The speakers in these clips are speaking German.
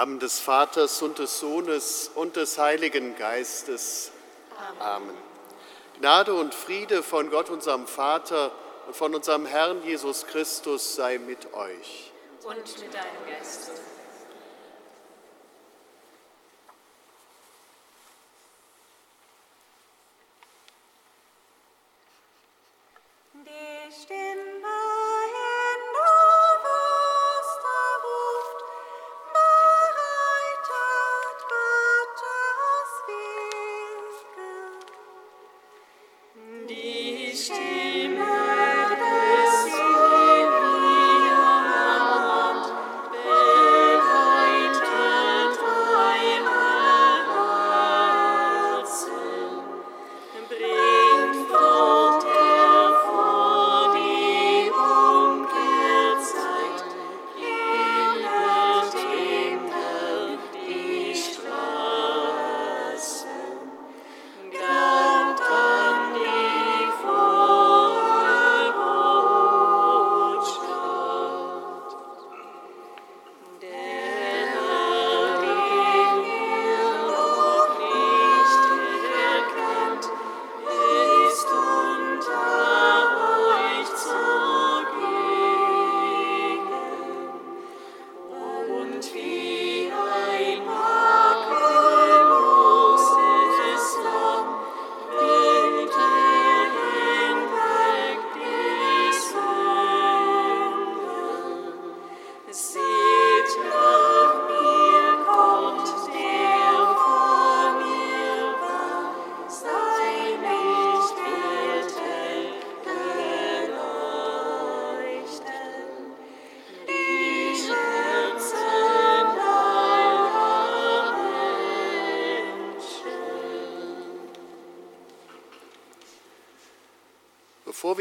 Im Namen des Vaters und des Sohnes und des Heiligen Geistes. Amen. Gnade und Friede von Gott, unserem Vater und von unserem Herrn Jesus Christus sei mit euch. Und mit deinem Geist.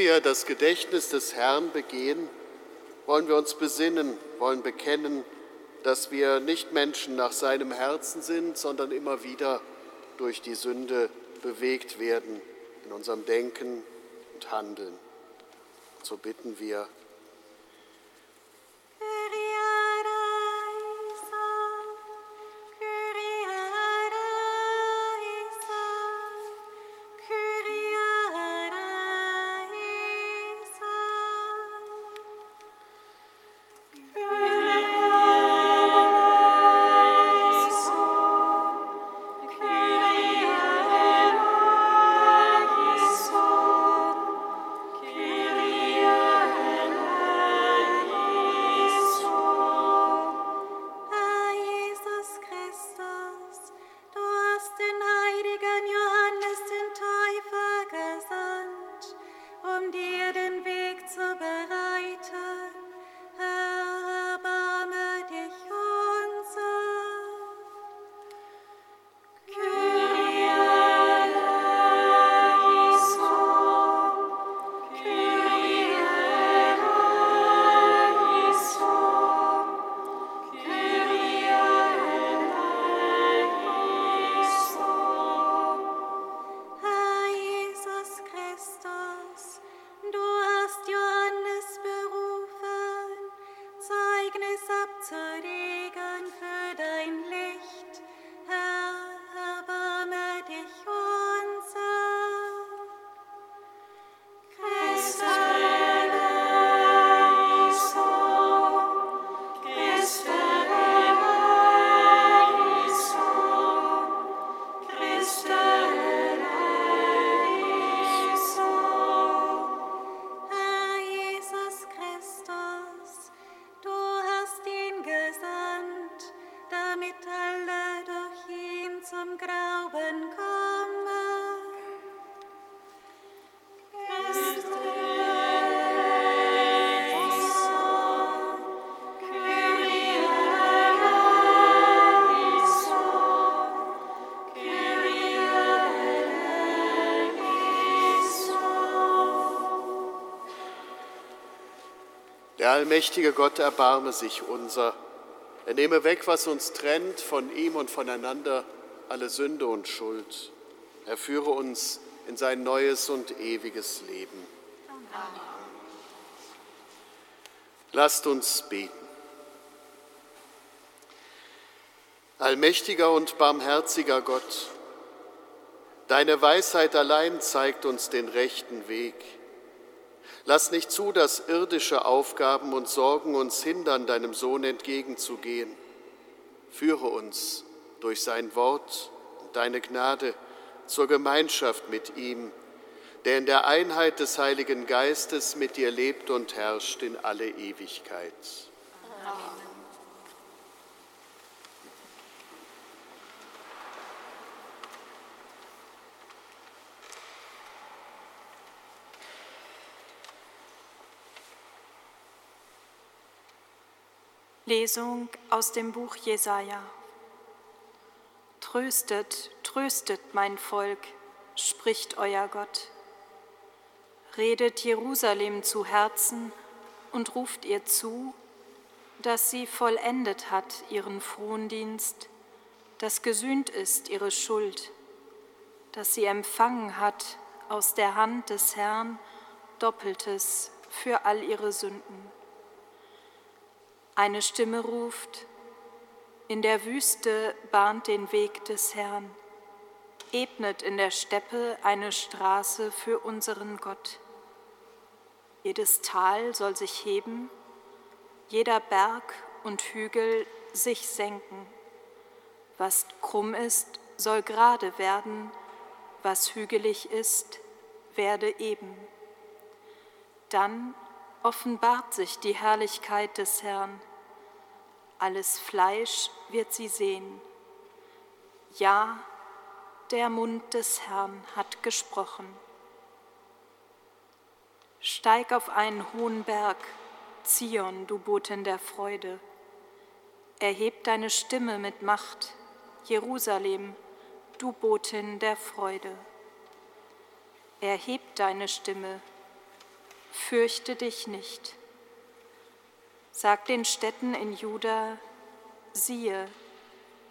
Wir das Gedächtnis des Herrn begehen, wollen wir uns besinnen, wollen bekennen, dass wir nicht Menschen nach seinem Herzen sind, sondern immer wieder durch die Sünde bewegt werden in unserem Denken und Handeln. So bitten wir, allmächtige Gott erbarme sich unser. Er nehme weg, was uns trennt von ihm und voneinander, alle Sünde und Schuld. Er führe uns in sein neues und ewiges Leben. Lasst uns beten. Allmächtiger und barmherziger Gott, deine Weisheit allein zeigt uns den rechten Weg. Lass nicht zu, dass irdische Aufgaben und Sorgen uns hindern, deinem Sohn entgegenzugehen. Führe uns durch sein Wort und deine Gnade zur Gemeinschaft mit ihm, der in der Einheit des Heiligen Geistes mit dir lebt und herrscht in alle Ewigkeit. Amen. Lesung aus dem Buch Jesaja. Tröstet, tröstet mein Volk, spricht euer Gott. Redet Jerusalem zu Herzen und ruft ihr zu, dass sie vollendet hat ihren Frondienst, dass gesühnt ist ihre Schuld, dass sie empfangen hat aus der Hand des Herrn Doppeltes für all ihre Sünden. Eine Stimme ruft, in der Wüste bahnt den Weg des Herrn, ebnet in der Steppe eine Straße für unseren Gott. Jedes Tal soll sich heben, jeder Berg und Hügel sich senken. Was krumm ist, soll gerade werden, was hügelig ist, werde eben. Dann offenbart sich die Herrlichkeit des Herrn alles Fleisch wird sie sehen. Ja, der Mund des Herrn hat gesprochen. Steig auf einen hohen Berg, Zion, du Boten der Freude. Erheb deine Stimme mit Macht, Jerusalem, du Botin der Freude. Erheb deine Stimme, fürchte dich nicht. Sag den Städten in Juda, siehe,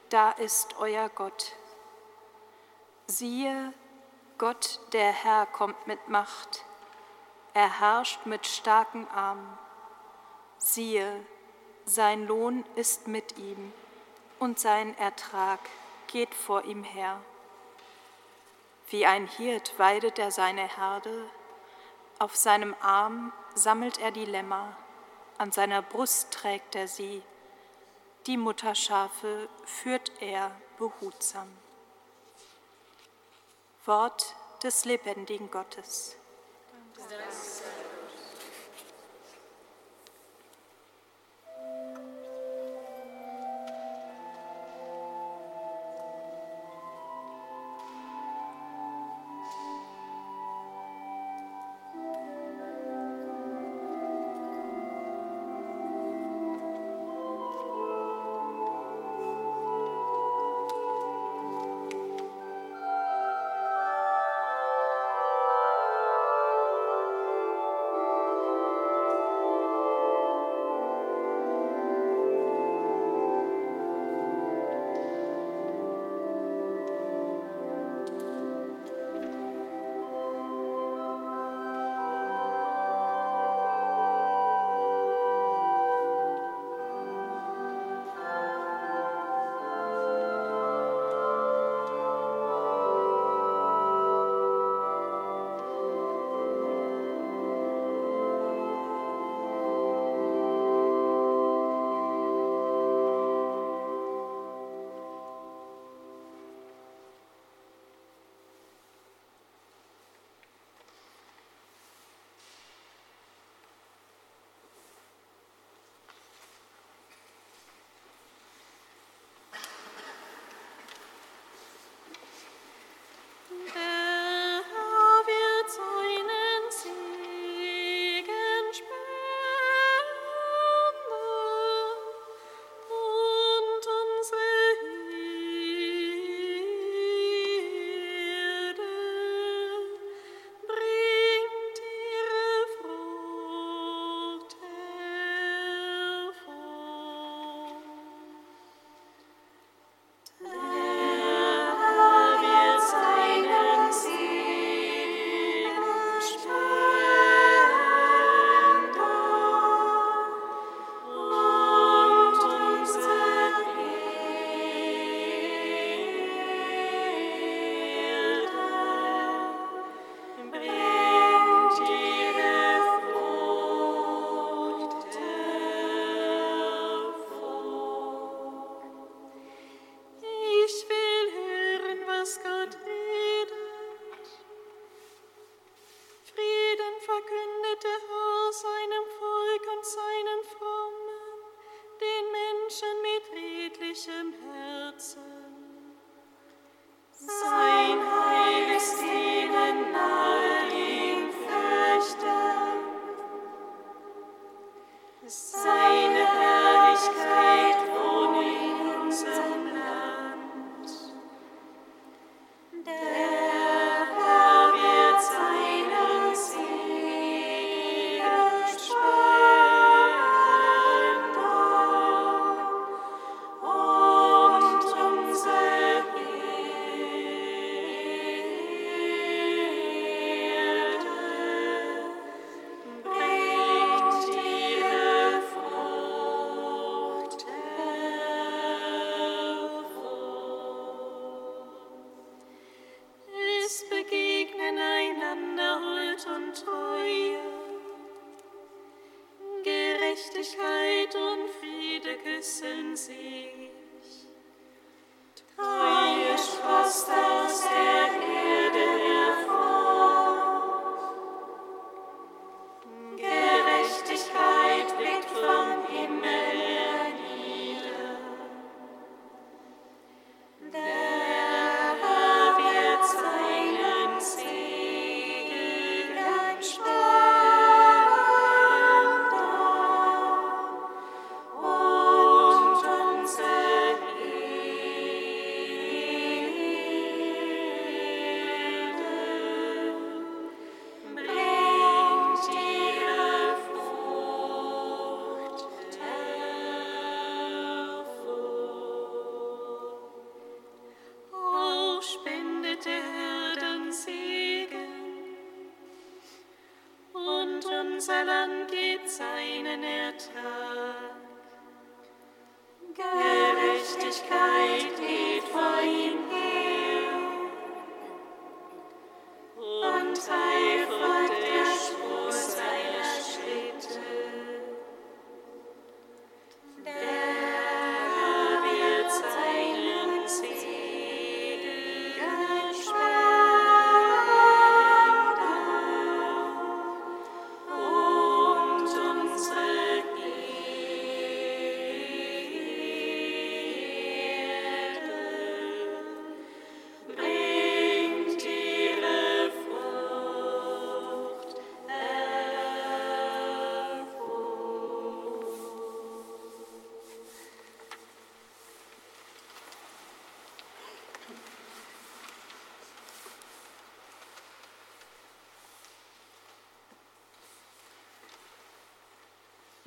da ist euer Gott. Siehe, Gott der Herr kommt mit Macht, er herrscht mit starken Armen. Siehe, sein Lohn ist mit ihm und sein Ertrag geht vor ihm her. Wie ein Hirt weidet er seine Herde, auf seinem Arm sammelt er die Lämmer an seiner Brust trägt er sie, die Mutterschafe führt er behutsam. Wort des lebendigen Gottes. Dank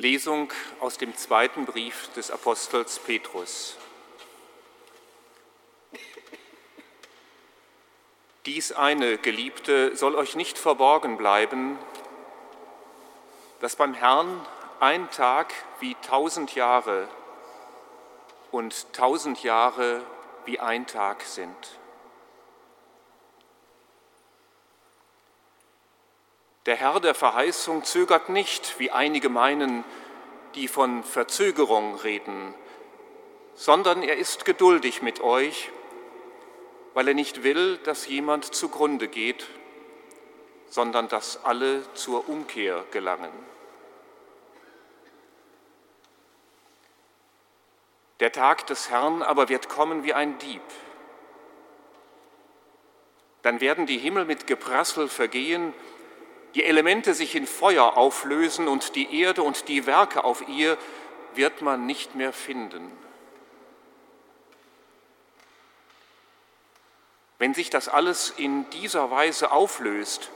Lesung aus dem zweiten Brief des Apostels Petrus. Dies eine, Geliebte, soll euch nicht verborgen bleiben, dass beim Herrn ein Tag wie tausend Jahre und tausend Jahre wie ein Tag sind. Der Herr der Verheißung zögert nicht, wie einige meinen, die von Verzögerung reden, sondern er ist geduldig mit euch, weil er nicht will, dass jemand zugrunde geht, sondern dass alle zur Umkehr gelangen. Der Tag des Herrn aber wird kommen wie ein Dieb. Dann werden die Himmel mit Geprassel vergehen, die Elemente sich in Feuer auflösen und die Erde und die Werke auf ihr wird man nicht mehr finden. Wenn sich das alles in dieser Weise auflöst,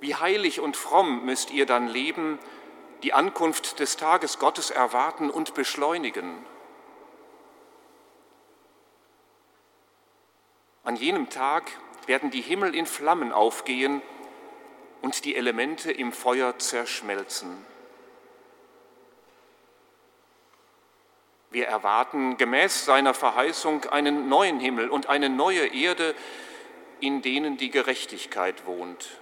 wie heilig und fromm müsst ihr dann leben, die Ankunft des Tages Gottes erwarten und beschleunigen. An jenem Tag werden die Himmel in Flammen aufgehen und die Elemente im Feuer zerschmelzen. Wir erwarten gemäß seiner Verheißung einen neuen Himmel und eine neue Erde, in denen die Gerechtigkeit wohnt.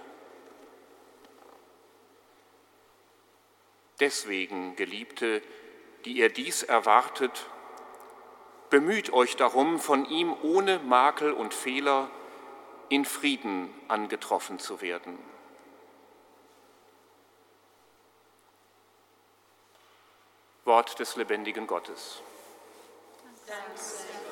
Deswegen, Geliebte, die ihr dies erwartet, bemüht euch darum, von ihm ohne Makel und Fehler in Frieden angetroffen zu werden. Wort des lebendigen Gottes. Danke.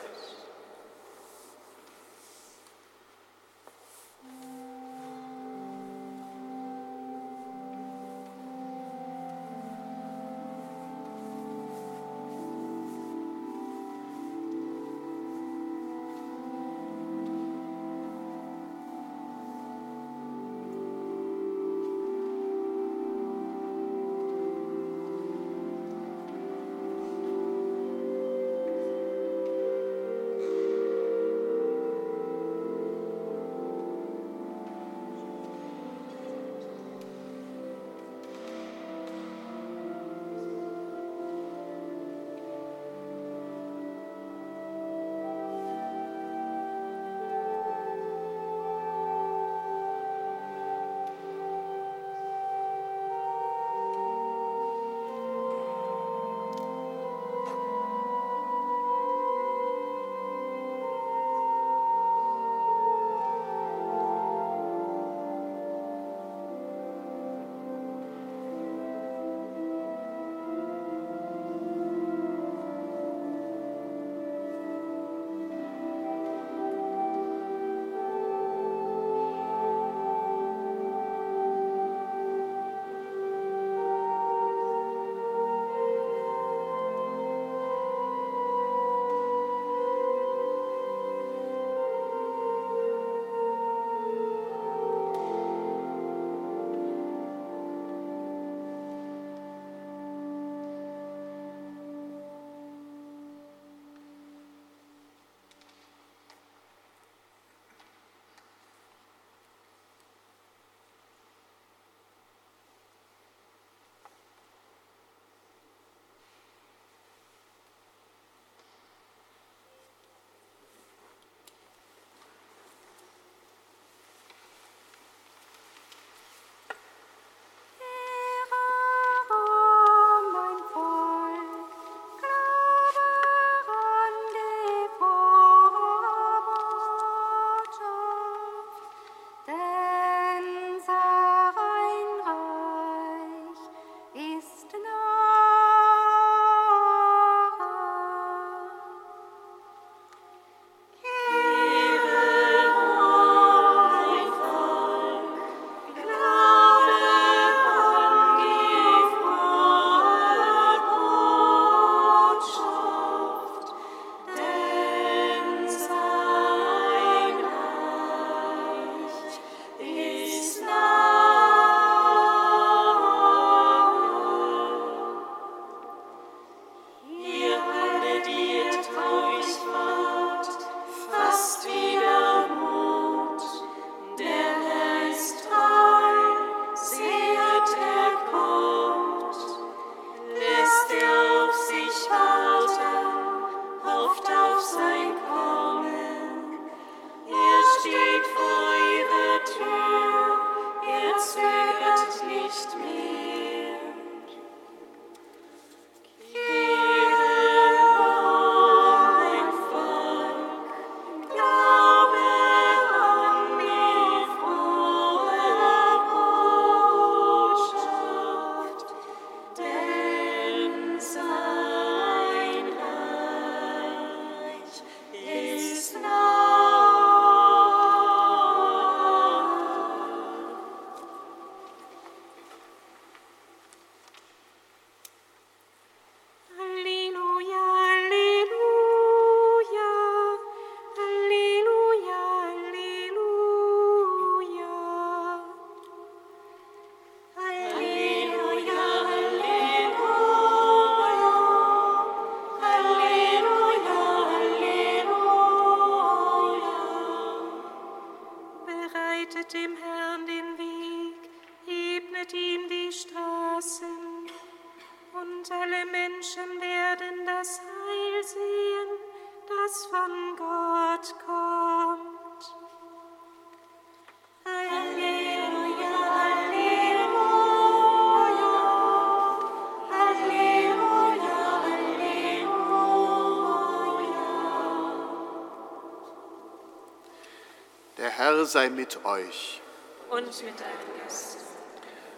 Herr sei mit euch. Und mit deinem Geist.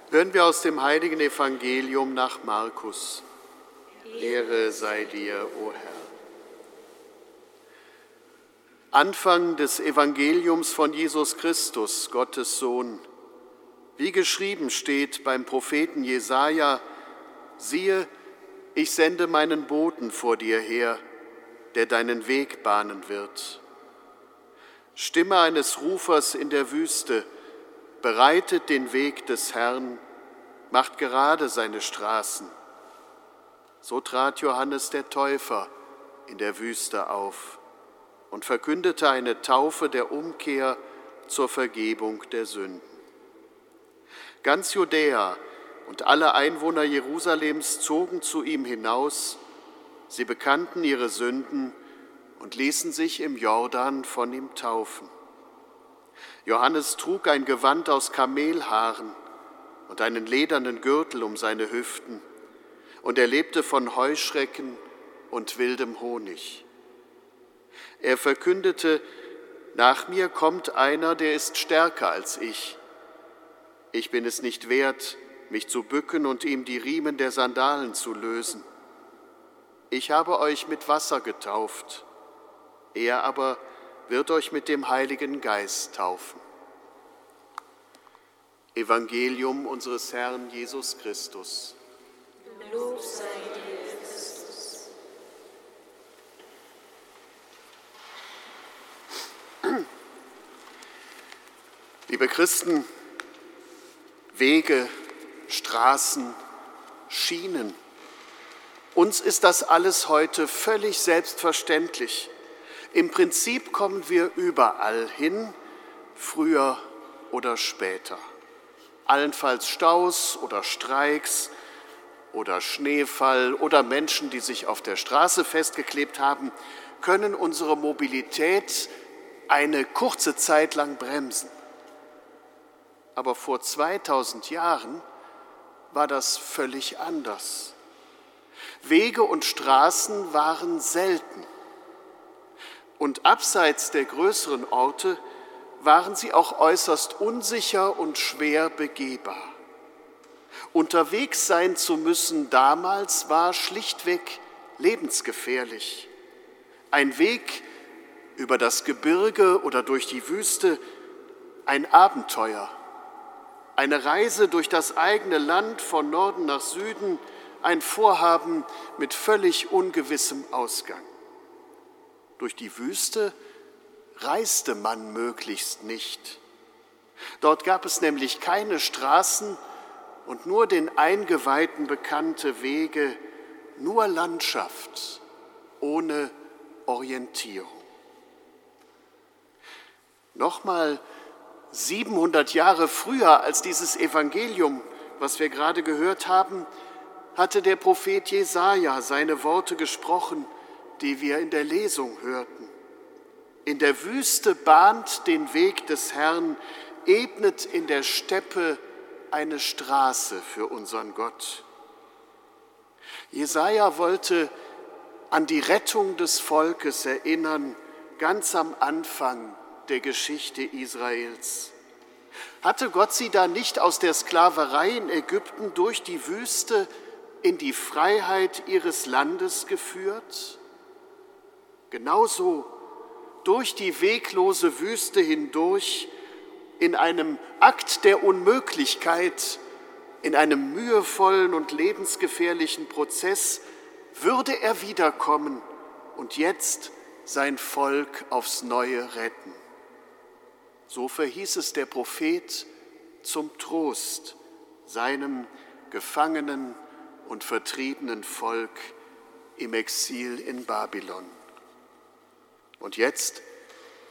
Hören wir aus dem heiligen Evangelium nach Markus. Ehre sei dir, o Herr. Anfang des Evangeliums von Jesus Christus, Gottes Sohn. Wie geschrieben steht beim Propheten Jesaja: Siehe, ich sende meinen Boten vor dir her, der deinen Weg bahnen wird. Stimme eines Rufers in der Wüste, bereitet den Weg des Herrn, macht gerade seine Straßen. So trat Johannes der Täufer in der Wüste auf und verkündete eine Taufe der Umkehr zur Vergebung der Sünden. Ganz Judäa und alle Einwohner Jerusalems zogen zu ihm hinaus, sie bekannten ihre Sünden und ließen sich im Jordan von ihm taufen. Johannes trug ein Gewand aus Kamelhaaren und einen ledernen Gürtel um seine Hüften, und er lebte von Heuschrecken und wildem Honig. Er verkündete, nach mir kommt einer, der ist stärker als ich. Ich bin es nicht wert, mich zu bücken und ihm die Riemen der Sandalen zu lösen. Ich habe euch mit Wasser getauft, er aber wird euch mit dem Heiligen Geist taufen. Evangelium unseres Herrn Jesus Christus. Lob sei dir, Christus. Liebe Christen, Wege, Straßen, Schienen, uns ist das alles heute völlig selbstverständlich. Im Prinzip kommen wir überall hin, früher oder später. Allenfalls Staus oder Streiks oder Schneefall oder Menschen, die sich auf der Straße festgeklebt haben, können unsere Mobilität eine kurze Zeit lang bremsen. Aber vor 2000 Jahren war das völlig anders. Wege und Straßen waren selten. Und abseits der größeren Orte waren sie auch äußerst unsicher und schwer begehbar. Unterwegs sein zu müssen damals war schlichtweg lebensgefährlich. Ein Weg über das Gebirge oder durch die Wüste, ein Abenteuer, eine Reise durch das eigene Land von Norden nach Süden, ein Vorhaben mit völlig ungewissem Ausgang. Durch die Wüste reiste man möglichst nicht. Dort gab es nämlich keine Straßen und nur den Eingeweihten bekannte Wege, nur Landschaft ohne Orientierung. Nochmal 700 Jahre früher als dieses Evangelium, was wir gerade gehört haben, hatte der Prophet Jesaja seine Worte gesprochen, die wir in der Lesung hörten. In der Wüste bahnt den Weg des Herrn, ebnet in der Steppe eine Straße für unseren Gott. Jesaja wollte an die Rettung des Volkes erinnern, ganz am Anfang der Geschichte Israels. Hatte Gott sie da nicht aus der Sklaverei in Ägypten durch die Wüste in die Freiheit ihres Landes geführt? Genauso durch die weglose Wüste hindurch in einem Akt der Unmöglichkeit, in einem mühevollen und lebensgefährlichen Prozess würde er wiederkommen und jetzt sein Volk aufs neue retten. So verhieß es der Prophet zum Trost seinem gefangenen und vertriebenen Volk im Exil in Babylon. Und jetzt,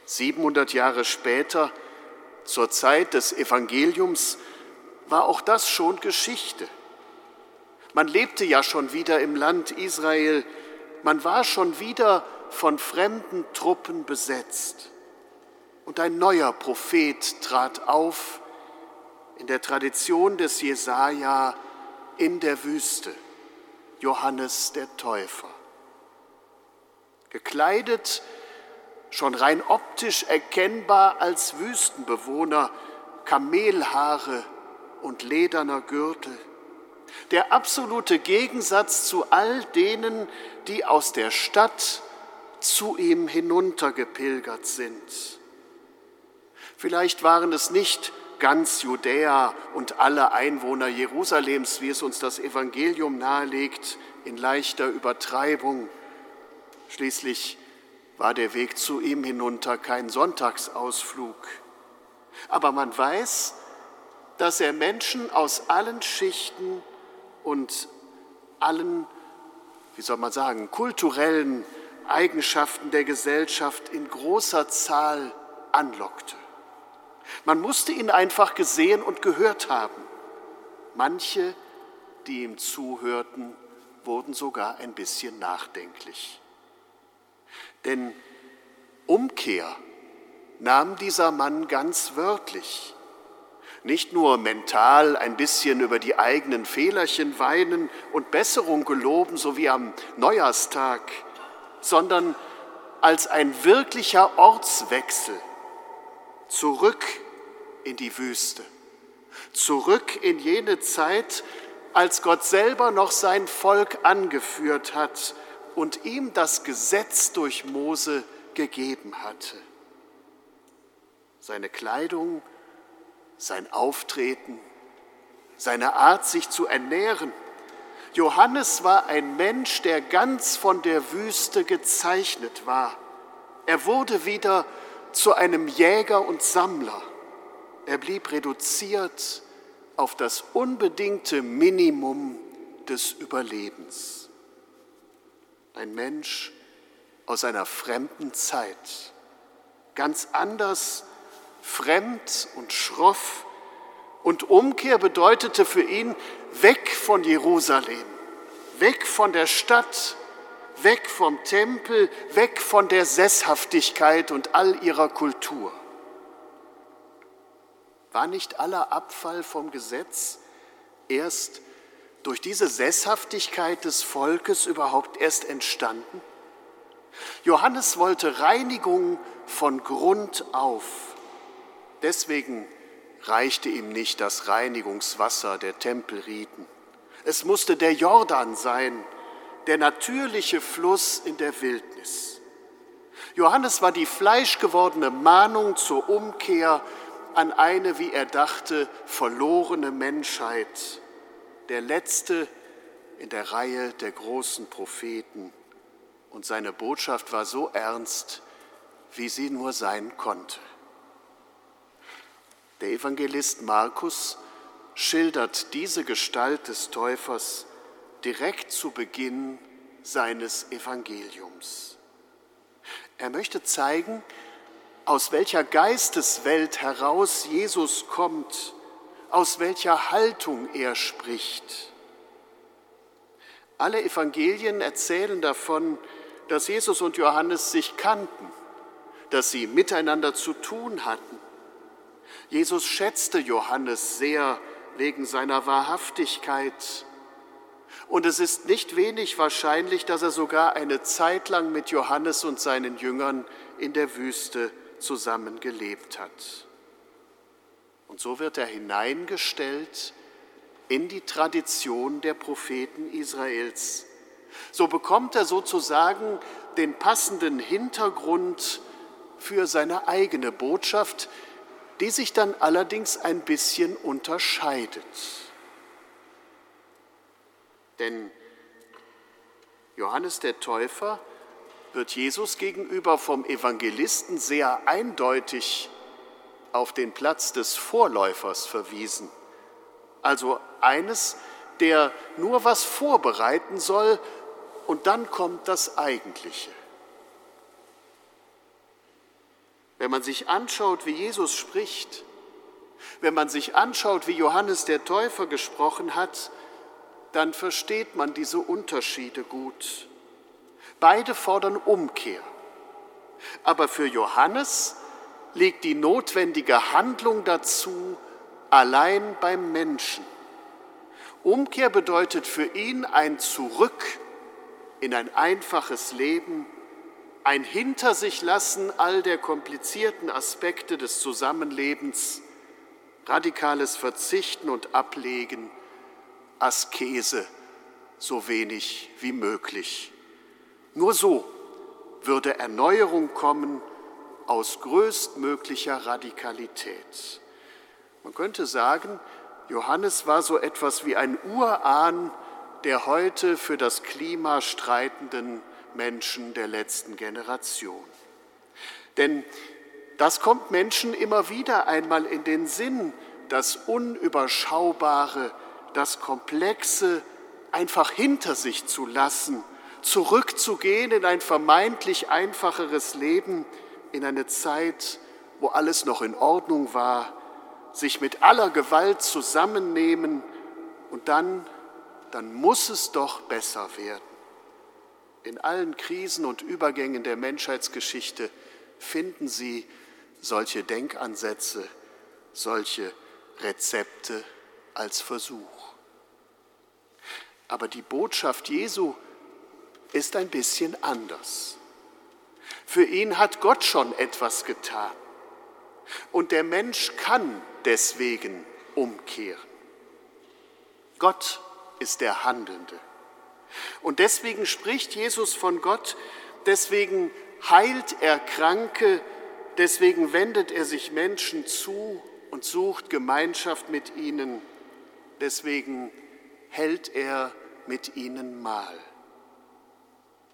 700 Jahre später, zur Zeit des Evangeliums, war auch das schon Geschichte. Man lebte ja schon wieder im Land Israel, man war schon wieder von fremden Truppen besetzt. Und ein neuer Prophet trat auf in der Tradition des Jesaja in der Wüste, Johannes der Täufer. Gekleidet, schon rein optisch erkennbar als Wüstenbewohner, Kamelhaare und lederner Gürtel. Der absolute Gegensatz zu all denen, die aus der Stadt zu ihm hinuntergepilgert sind. Vielleicht waren es nicht ganz Judäa und alle Einwohner Jerusalems, wie es uns das Evangelium nahelegt, in leichter Übertreibung. Schließlich war der Weg zu ihm hinunter kein Sonntagsausflug. Aber man weiß, dass er Menschen aus allen Schichten und allen, wie soll man sagen, kulturellen Eigenschaften der Gesellschaft in großer Zahl anlockte. Man musste ihn einfach gesehen und gehört haben. Manche, die ihm zuhörten, wurden sogar ein bisschen nachdenklich. Denn Umkehr nahm dieser Mann ganz wörtlich. Nicht nur mental ein bisschen über die eigenen Fehlerchen weinen und Besserung geloben, so wie am Neujahrstag, sondern als ein wirklicher Ortswechsel zurück in die Wüste, zurück in jene Zeit, als Gott selber noch sein Volk angeführt hat und ihm das Gesetz durch Mose gegeben hatte. Seine Kleidung, sein Auftreten, seine Art, sich zu ernähren. Johannes war ein Mensch, der ganz von der Wüste gezeichnet war. Er wurde wieder zu einem Jäger und Sammler. Er blieb reduziert auf das unbedingte Minimum des Überlebens. Ein Mensch aus einer fremden Zeit, ganz anders, fremd und schroff. Und Umkehr bedeutete für ihn weg von Jerusalem, weg von der Stadt, weg vom Tempel, weg von der Sesshaftigkeit und all ihrer Kultur. War nicht aller Abfall vom Gesetz erst durch diese Sesshaftigkeit des Volkes überhaupt erst entstanden? Johannes wollte Reinigung von Grund auf. Deswegen reichte ihm nicht das Reinigungswasser der Tempelriten. Es musste der Jordan sein, der natürliche Fluss in der Wildnis. Johannes war die fleischgewordene Mahnung zur Umkehr an eine, wie er dachte, verlorene Menschheit, der letzte in der Reihe der großen Propheten. Und seine Botschaft war so ernst, wie sie nur sein konnte. Der Evangelist Markus schildert diese Gestalt des Täufers direkt zu Beginn seines Evangeliums. Er möchte zeigen, aus welcher Geisteswelt heraus Jesus kommt, aus welcher Haltung er spricht. Alle Evangelien erzählen davon, dass Jesus und Johannes sich kannten, dass sie miteinander zu tun hatten. Jesus schätzte Johannes sehr wegen seiner Wahrhaftigkeit und es ist nicht wenig wahrscheinlich, dass er sogar eine Zeit lang mit Johannes und seinen Jüngern in der Wüste zusammen gelebt hat. Und so wird er hineingestellt in die Tradition der Propheten Israels. So bekommt er sozusagen den passenden Hintergrund für seine eigene Botschaft, die sich dann allerdings ein bisschen unterscheidet. Denn Johannes der Täufer wird Jesus gegenüber vom Evangelisten sehr eindeutig auf den Platz des Vorläufers verwiesen. Also eines, der nur was vorbereiten soll und dann kommt das Eigentliche. Wenn man sich anschaut, wie Jesus spricht, wenn man sich anschaut, wie Johannes der Täufer gesprochen hat, dann versteht man diese Unterschiede gut. Beide fordern Umkehr. Aber für Johannes liegt die notwendige Handlung dazu allein beim Menschen. Umkehr bedeutet für ihn ein Zurück in ein einfaches Leben, ein Hinter sich lassen all der komplizierten Aspekte des Zusammenlebens, radikales Verzichten und Ablegen, Askese so wenig wie möglich. Nur so würde Erneuerung kommen aus größtmöglicher Radikalität. Man könnte sagen, Johannes war so etwas wie ein Urahn der heute für das Klima streitenden Menschen der letzten Generation. Denn das kommt Menschen immer wieder einmal in den Sinn, das Unüberschaubare, das Komplexe einfach hinter sich zu lassen, zurückzugehen in ein vermeintlich einfacheres Leben, in eine Zeit, wo alles noch in Ordnung war, sich mit aller Gewalt zusammennehmen und dann, dann muss es doch besser werden. In allen Krisen und Übergängen der Menschheitsgeschichte finden Sie solche Denkansätze, solche Rezepte als Versuch. Aber die Botschaft Jesu ist ein bisschen anders. Für ihn hat Gott schon etwas getan. Und der Mensch kann deswegen umkehren. Gott ist der Handelnde. Und deswegen spricht Jesus von Gott, deswegen heilt er Kranke, deswegen wendet er sich Menschen zu und sucht Gemeinschaft mit ihnen, deswegen hält er mit ihnen Mahl.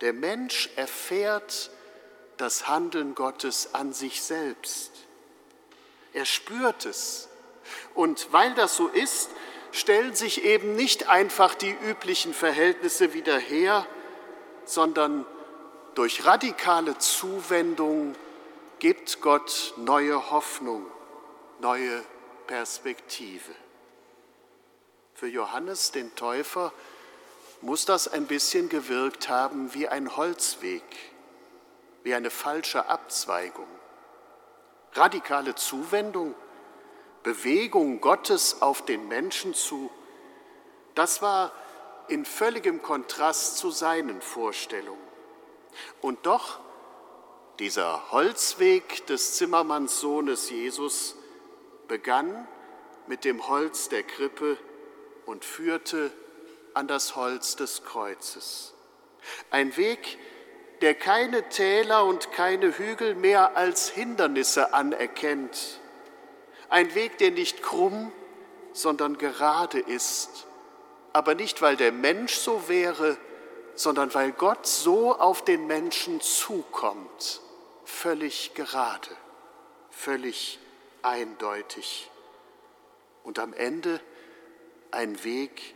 Der Mensch erfährt das Handeln Gottes an sich selbst. Er spürt es. Und weil das so ist, stellen sich eben nicht einfach die üblichen Verhältnisse wieder her, sondern durch radikale Zuwendung gibt Gott neue Hoffnung, neue Perspektive. Für Johannes den Täufer muss das ein bisschen gewirkt haben wie ein Holzweg, wie eine falsche Abzweigung. Radikale Zuwendung, Bewegung Gottes auf den Menschen zu, das war in völligem Kontrast zu seinen Vorstellungen. Und doch, dieser Holzweg des Zimmermannssohnes Jesus begann mit dem Holz der Krippe und führte an das Holz des Kreuzes. Ein Weg, der keine Täler und keine Hügel mehr als Hindernisse anerkennt. Ein Weg, der nicht krumm, sondern gerade ist. Aber nicht, weil der Mensch so wäre, sondern weil Gott so auf den Menschen zukommt. Völlig gerade, völlig eindeutig. Und am Ende ein Weg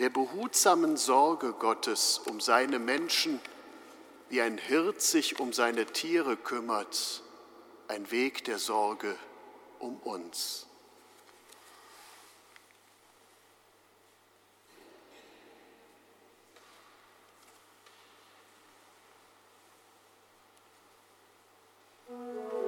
der behutsamen Sorge Gottes um seine Menschen, wie ein Hirt sich um seine Tiere kümmert, ein Weg der Sorge um uns. Thank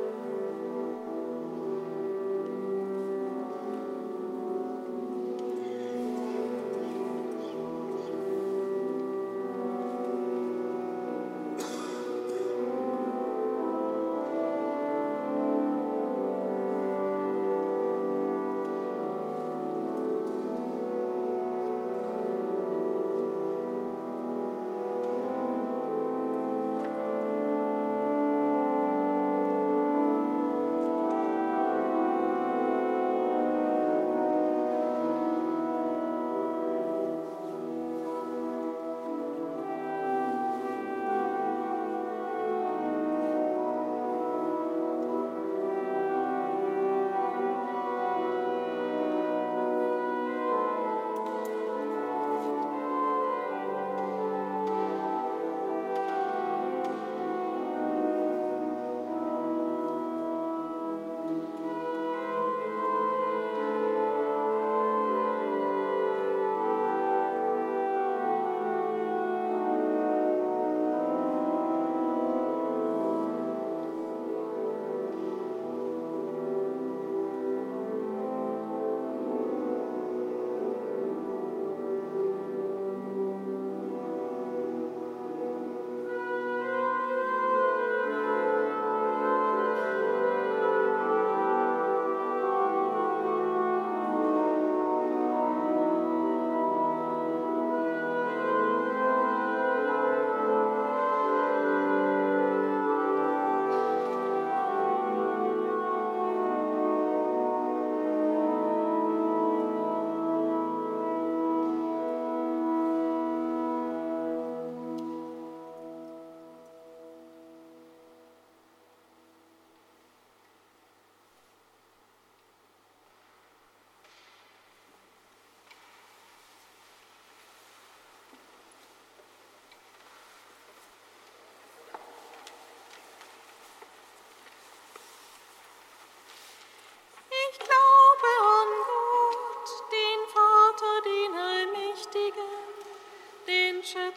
Ojcze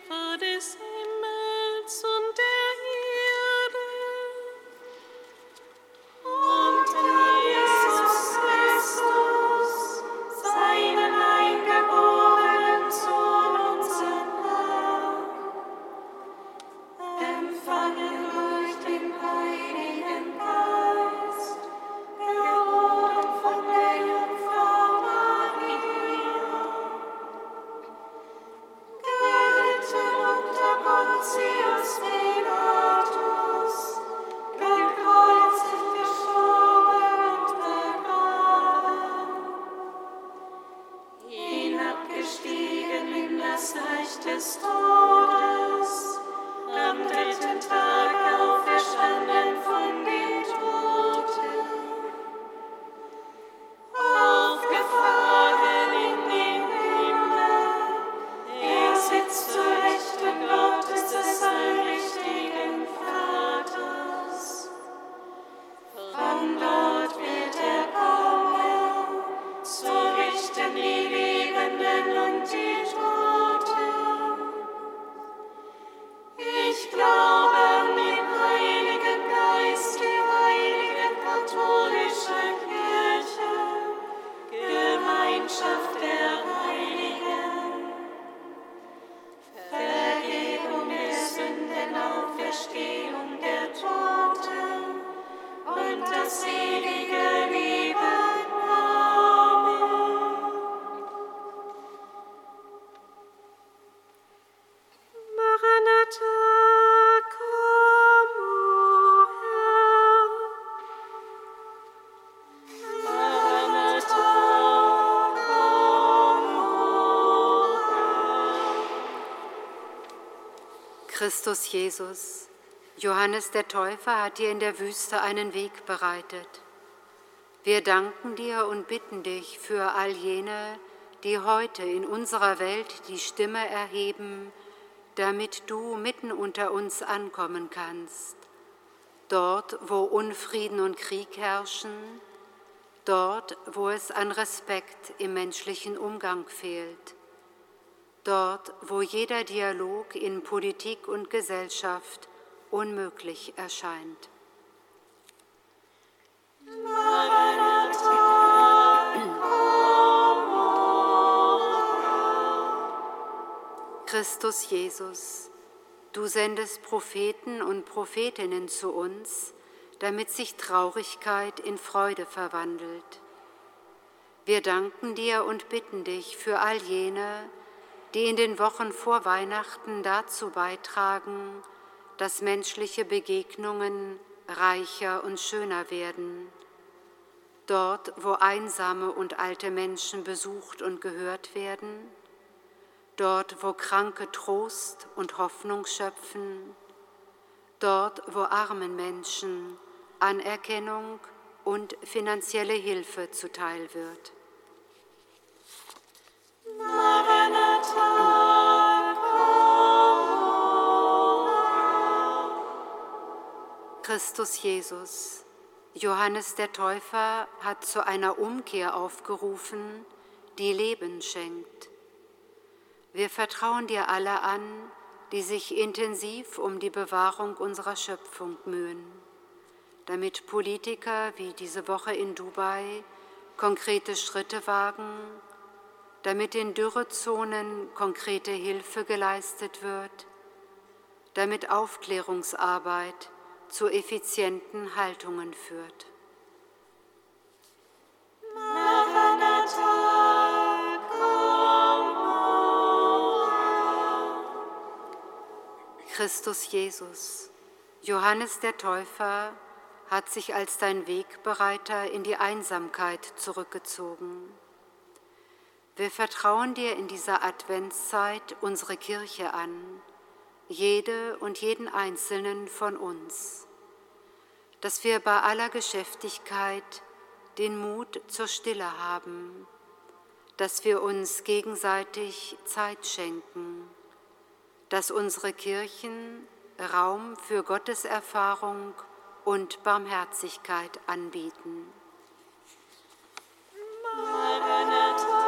Christus Jesus, Johannes der Täufer hat dir in der Wüste einen Weg bereitet. Wir danken dir und bitten dich für all jene, die heute in unserer Welt die Stimme erheben, damit du mitten unter uns ankommen kannst. Dort, wo Unfrieden und Krieg herrschen, dort, wo es an Respekt im menschlichen Umgang fehlt, dort, wo jeder Dialog in Politik und Gesellschaft unmöglich erscheint. Christus Jesus, du sendest Propheten und Prophetinnen zu uns, damit sich Traurigkeit in Freude verwandelt. Wir danken dir und bitten dich für all jene, die in den Wochen vor Weihnachten dazu beitragen, dass menschliche Begegnungen reicher und schöner werden. Dort, wo einsame und alte Menschen besucht und gehört werden, dort, wo Kranke Trost und Hoffnung schöpfen, dort, wo armen Menschen Anerkennung und finanzielle Hilfe zuteil wird. Christus Jesus, Johannes der Täufer hat zu einer Umkehr aufgerufen, die Leben schenkt. Wir vertrauen dir alle an, die sich intensiv um die Bewahrung unserer Schöpfung mühen, damit Politiker wie diese Woche in Dubai konkrete Schritte wagen, damit in Dürrezonen konkrete Hilfe geleistet wird, damit Aufklärungsarbeit zu effizienten Haltungen führt. Christus Jesus, Johannes der Täufer hat sich als dein Wegbereiter in die Einsamkeit zurückgezogen. Wir vertrauen dir in dieser Adventszeit unsere Kirche an, jede und jeden einzelnen von uns, dass wir bei aller Geschäftigkeit den Mut zur Stille haben, dass wir uns gegenseitig Zeit schenken, dass unsere Kirchen Raum für Gotteserfahrung und Barmherzigkeit anbieten. Durch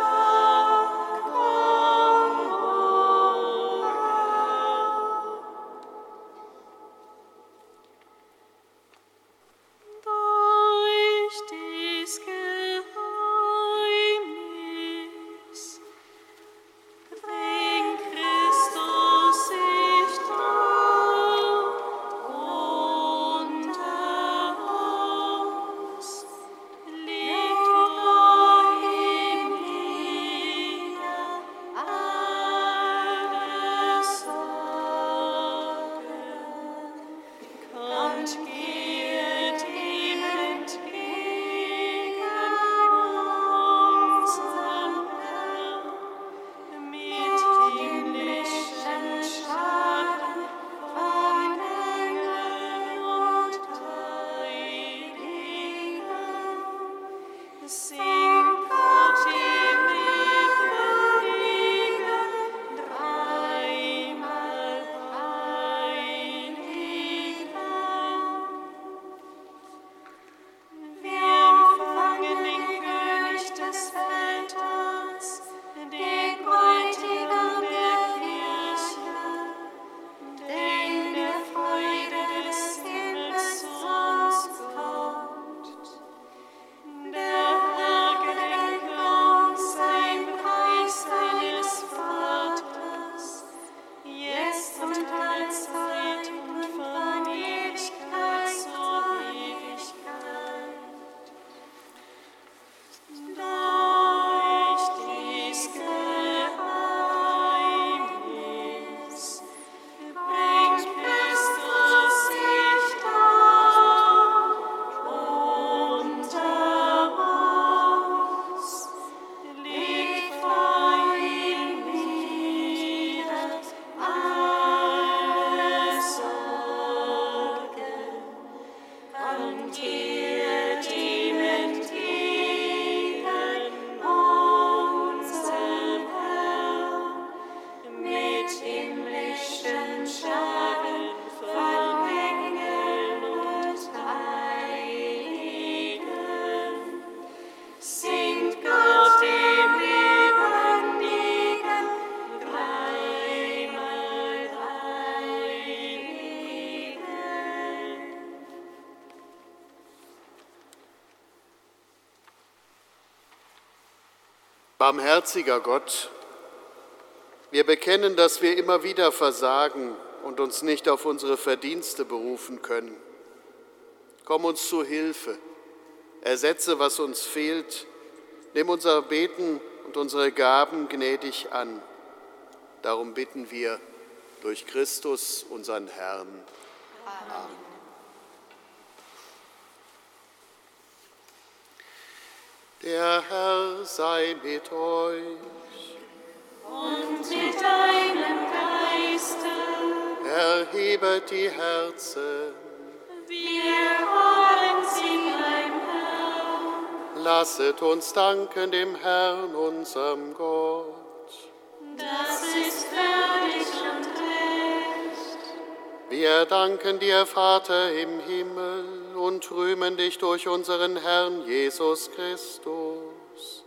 Barmherziger Gott, wir bekennen, dass wir immer wieder versagen und uns nicht auf unsere Verdienste berufen können. Komm uns zu Hilfe, ersetze, was uns fehlt, nimm unser Beten und unsere Gaben gnädig an. Darum bitten wir durch Christus, unseren Herrn. Der Herr sei mit euch. Und mit deinem Geiste. Erhebet die Herzen. Wir wollen sie beim Herrn. Lasset uns danken dem Herrn, unserem Gott. Das ist würdig und recht. Wir danken dir, Vater im Himmel und rühmen dich durch unseren Herrn Jesus Christus.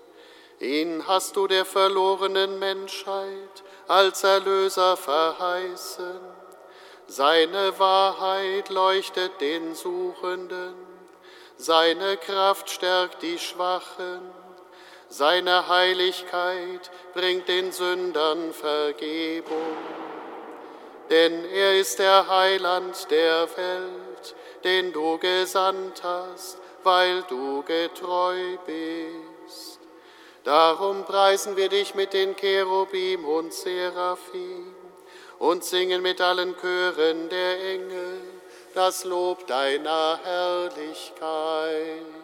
Ihn hast du der verlorenen Menschheit als Erlöser verheißen. Seine Wahrheit leuchtet den Suchenden, seine Kraft stärkt die Schwachen, seine Heiligkeit bringt den Sündern Vergebung. Denn er ist der Heiland der Welt den du gesandt hast, weil du getreu bist. Darum preisen wir dich mit den Cherubim und Seraphim und singen mit allen Chören der Engel das Lob deiner Herrlichkeit.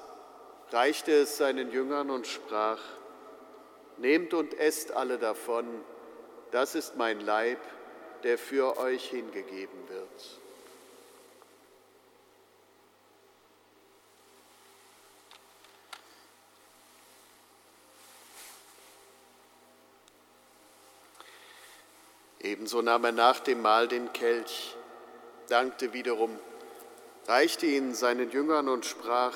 reichte es seinen Jüngern und sprach, Nehmt und esst alle davon, das ist mein Leib, der für euch hingegeben wird. Ebenso nahm er nach dem Mahl den Kelch, dankte wiederum, reichte ihn seinen Jüngern und sprach,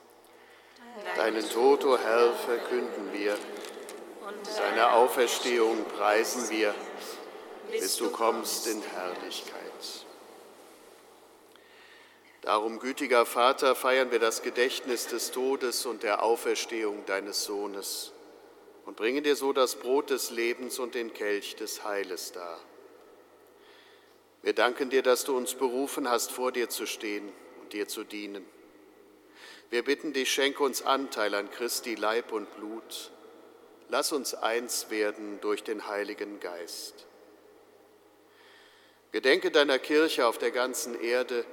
Deinen Tod, o oh Herr, verkünden wir Seine Auferstehung preisen wir, bis du kommst in Herrlichkeit. Darum, gütiger Vater, feiern wir das Gedächtnis des Todes und der Auferstehung deines Sohnes und bringen dir so das Brot des Lebens und den Kelch des Heiles dar. Wir danken dir, dass du uns berufen hast, vor dir zu stehen und dir zu dienen. Wir bitten dich, schenke uns Anteil an Christi Leib und Blut. Lass uns eins werden durch den Heiligen Geist. Gedenke deiner Kirche auf der ganzen Erde,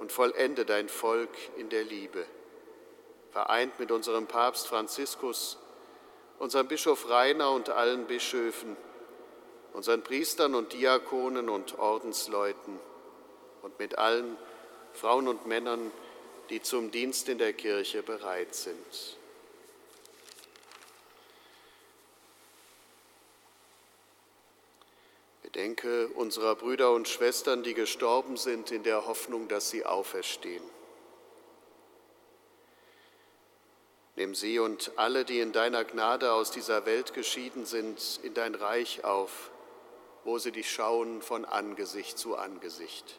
und vollende dein Volk in der Liebe. Vereint mit unserem Papst Franziskus, unserem Bischof Rainer und allen Bischöfen, unseren Priestern und Diakonen und Ordensleuten und mit allen Frauen und Männern, die zum Dienst in der Kirche bereit sind. Gedenke unserer Brüder und Schwestern, die gestorben sind, in der Hoffnung, dass sie auferstehen. Nimm sie und alle, die in deiner Gnade aus dieser Welt geschieden sind, in dein Reich auf, wo sie dich schauen von Angesicht zu Angesicht.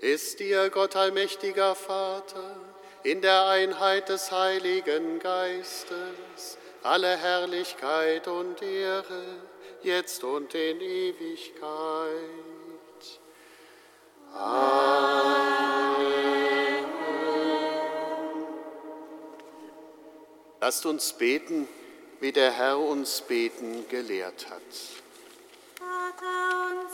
ist dir Gott allmächtiger Vater in der Einheit des Heiligen Geistes alle Herrlichkeit und Ehre jetzt und in Ewigkeit. Amen. Lasst uns beten, wie der Herr uns beten gelehrt hat. Vater unser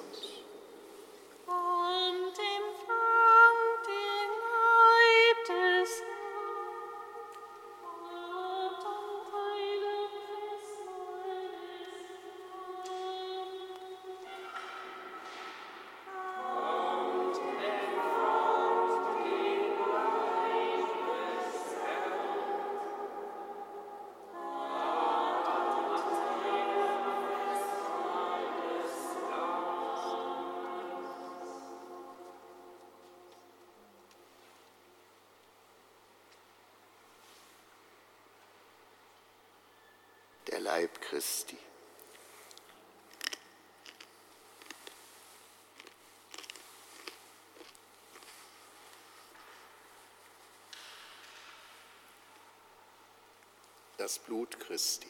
Leib Christi. Das Blut Christi.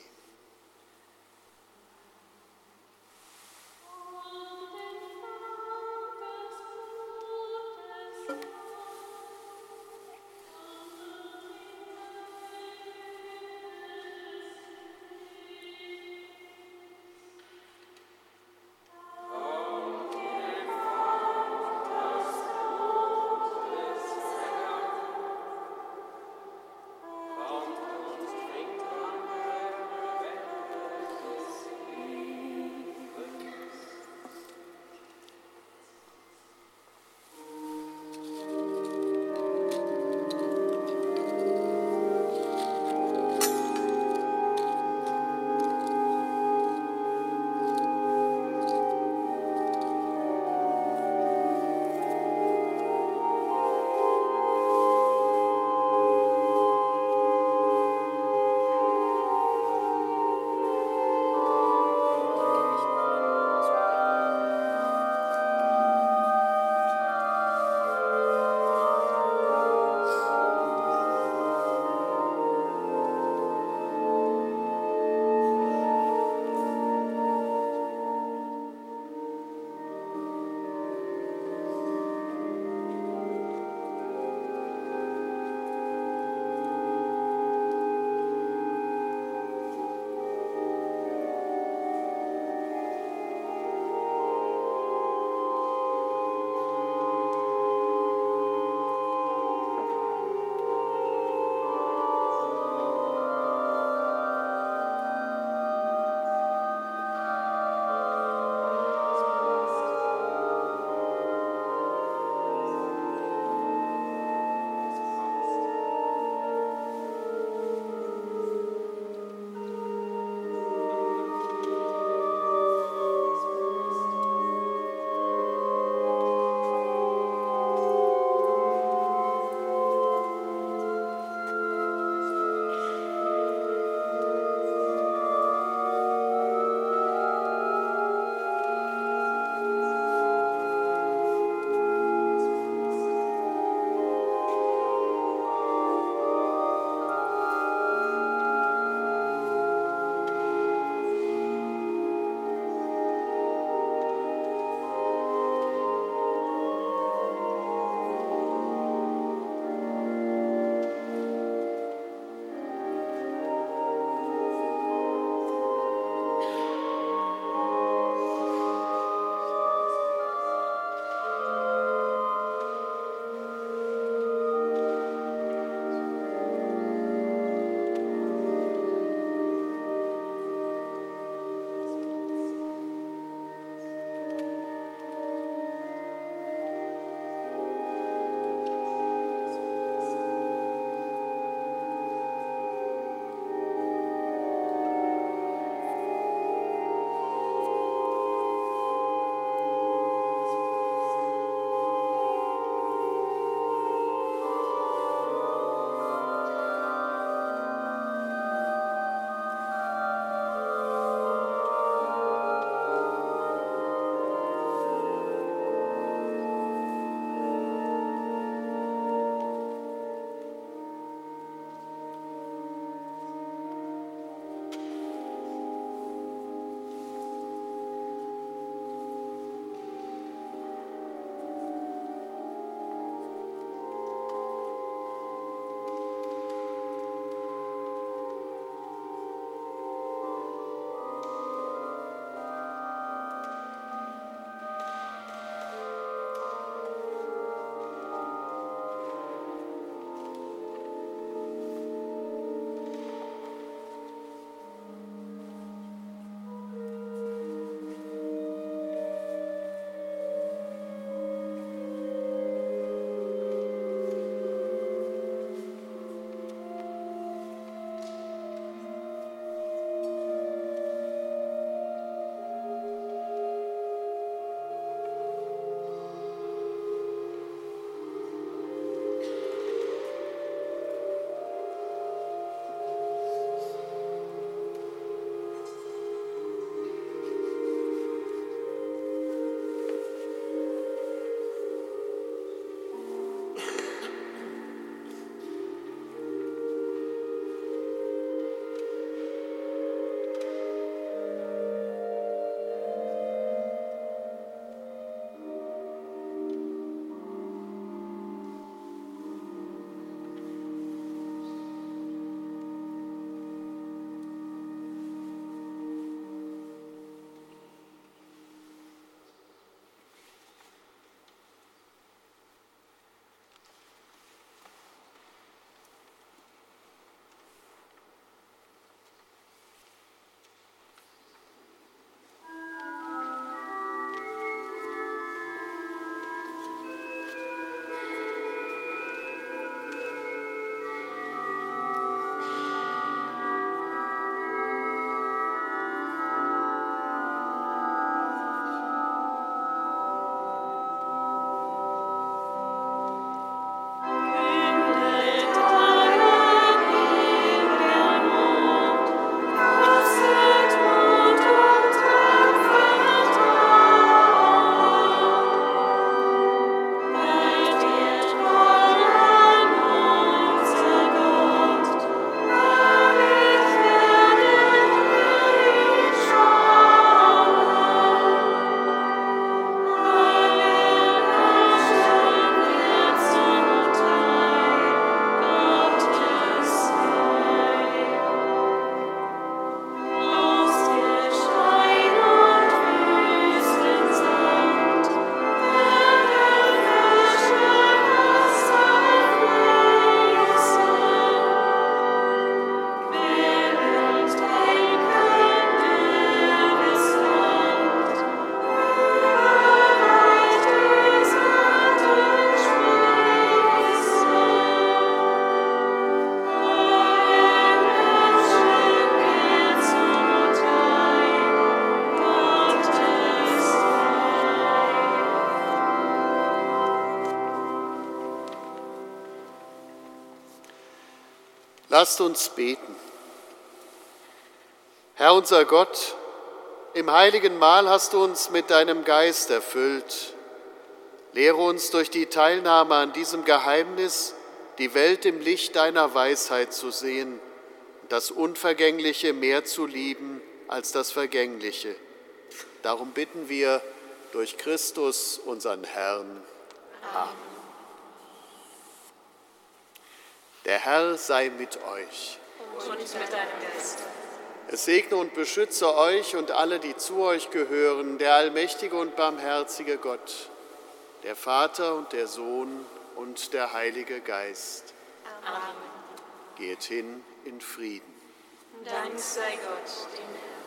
Lasst uns beten. Herr unser Gott, im heiligen Mahl hast du uns mit deinem Geist erfüllt. Lehre uns durch die Teilnahme an diesem Geheimnis, die Welt im Licht deiner Weisheit zu sehen, das Unvergängliche mehr zu lieben als das Vergängliche. Darum bitten wir durch Christus, unseren Herrn. Amen. Der Herr sei mit euch. Und mit deinem Geist. Es segne und beschütze euch und alle, die zu euch gehören, der allmächtige und barmherzige Gott, der Vater und der Sohn und der Heilige Geist. Amen. Geht hin in Frieden. Dank sei Gott, dem Herrn.